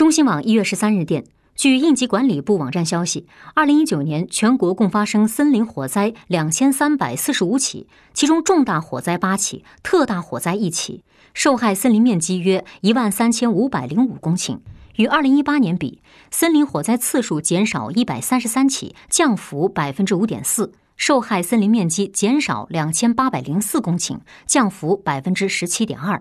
中新网一月十三日电据应急管理部网站消息二零一九年全国共发生森林火灾两千三百四十五起其中重大火灾八起特大火灾一起受害森林面积约一万三千五百零五公顷。与二零一八年比森林火灾次数减少一百三十三起降幅百分之五点四受害森林面积减少两千八百零四公顷降幅百分之十七点二。